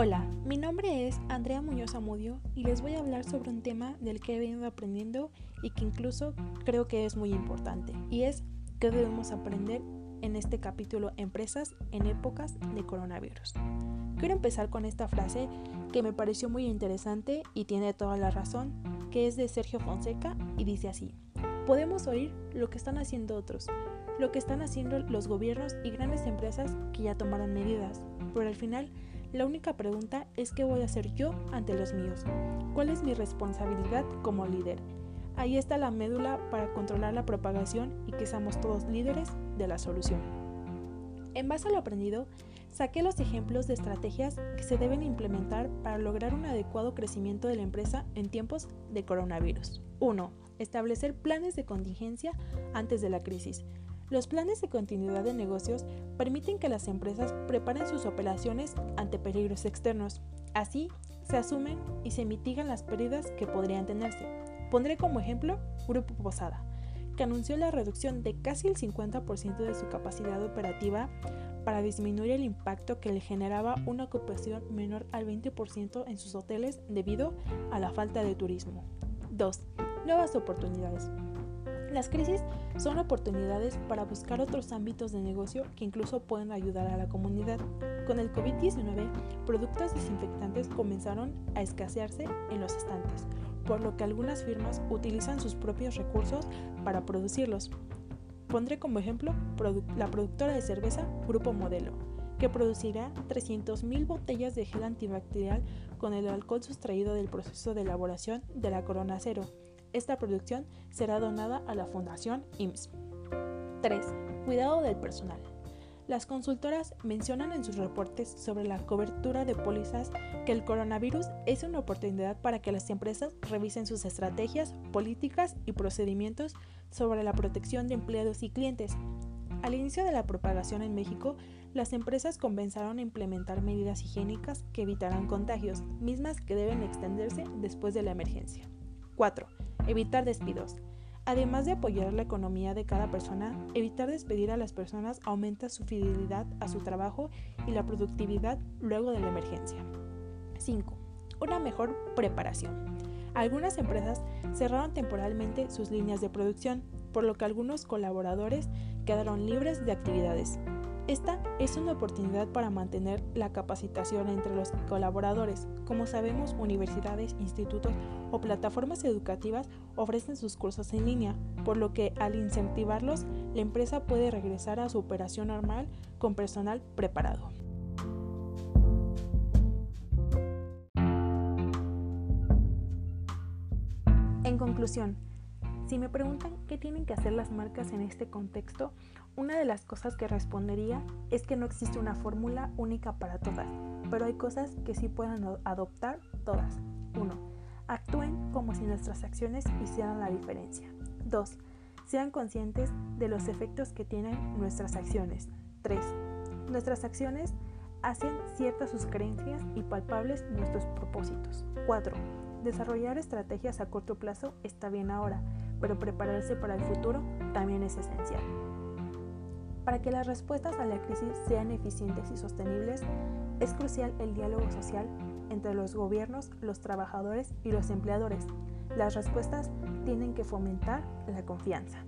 Hola, mi nombre es Andrea Muñoz Amudio y les voy a hablar sobre un tema del que he venido aprendiendo y que incluso creo que es muy importante, y es qué debemos aprender en este capítulo Empresas en épocas de coronavirus. Quiero empezar con esta frase que me pareció muy interesante y tiene toda la razón, que es de Sergio Fonseca y dice así, podemos oír lo que están haciendo otros, lo que están haciendo los gobiernos y grandes empresas que ya tomaron medidas, pero al final la única pregunta es qué voy a hacer yo ante los míos. ¿Cuál es mi responsabilidad como líder? Ahí está la médula para controlar la propagación y que seamos todos líderes de la solución. En base a lo aprendido, saqué los ejemplos de estrategias que se deben implementar para lograr un adecuado crecimiento de la empresa en tiempos de coronavirus. 1. Establecer planes de contingencia antes de la crisis. Los planes de continuidad de negocios permiten que las empresas preparen sus operaciones ante peligros externos. Así, se asumen y se mitigan las pérdidas que podrían tenerse. Pondré como ejemplo Grupo Posada, que anunció la reducción de casi el 50% de su capacidad operativa para disminuir el impacto que le generaba una ocupación menor al 20% en sus hoteles debido a la falta de turismo. 2. Nuevas oportunidades. Las crisis son oportunidades para buscar otros ámbitos de negocio que incluso pueden ayudar a la comunidad. Con el COVID-19, productos desinfectantes comenzaron a escasearse en los estantes, por lo que algunas firmas utilizan sus propios recursos para producirlos. Pondré como ejemplo la productora de cerveza Grupo Modelo, que producirá 300.000 botellas de gel antibacterial con el alcohol sustraído del proceso de elaboración de la Corona Cero esta producción será donada a la Fundación IMSS. 3. Cuidado del personal. Las consultoras mencionan en sus reportes sobre la cobertura de pólizas que el coronavirus es una oportunidad para que las empresas revisen sus estrategias, políticas y procedimientos sobre la protección de empleados y clientes. Al inicio de la propagación en México, las empresas comenzaron a implementar medidas higiénicas que evitarán contagios, mismas que deben extenderse después de la emergencia. 4. Evitar despidos. Además de apoyar la economía de cada persona, evitar despedir a las personas aumenta su fidelidad a su trabajo y la productividad luego de la emergencia. 5. Una mejor preparación. Algunas empresas cerraron temporalmente sus líneas de producción, por lo que algunos colaboradores quedaron libres de actividades. Esta es una oportunidad para mantener la capacitación entre los colaboradores. Como sabemos, universidades, institutos o plataformas educativas ofrecen sus cursos en línea, por lo que al incentivarlos, la empresa puede regresar a su operación normal con personal preparado. En conclusión, si me preguntan qué tienen que hacer las marcas en este contexto, una de las cosas que respondería es que no existe una fórmula única para todas, pero hay cosas que sí puedan adoptar todas. 1. Actúen como si nuestras acciones hicieran la diferencia. 2. Sean conscientes de los efectos que tienen nuestras acciones. 3. Nuestras acciones hacen ciertas sus creencias y palpables nuestros propósitos. 4. Desarrollar estrategias a corto plazo está bien ahora, pero prepararse para el futuro también es esencial. Para que las respuestas a la crisis sean eficientes y sostenibles, es crucial el diálogo social entre los gobiernos, los trabajadores y los empleadores. Las respuestas tienen que fomentar la confianza.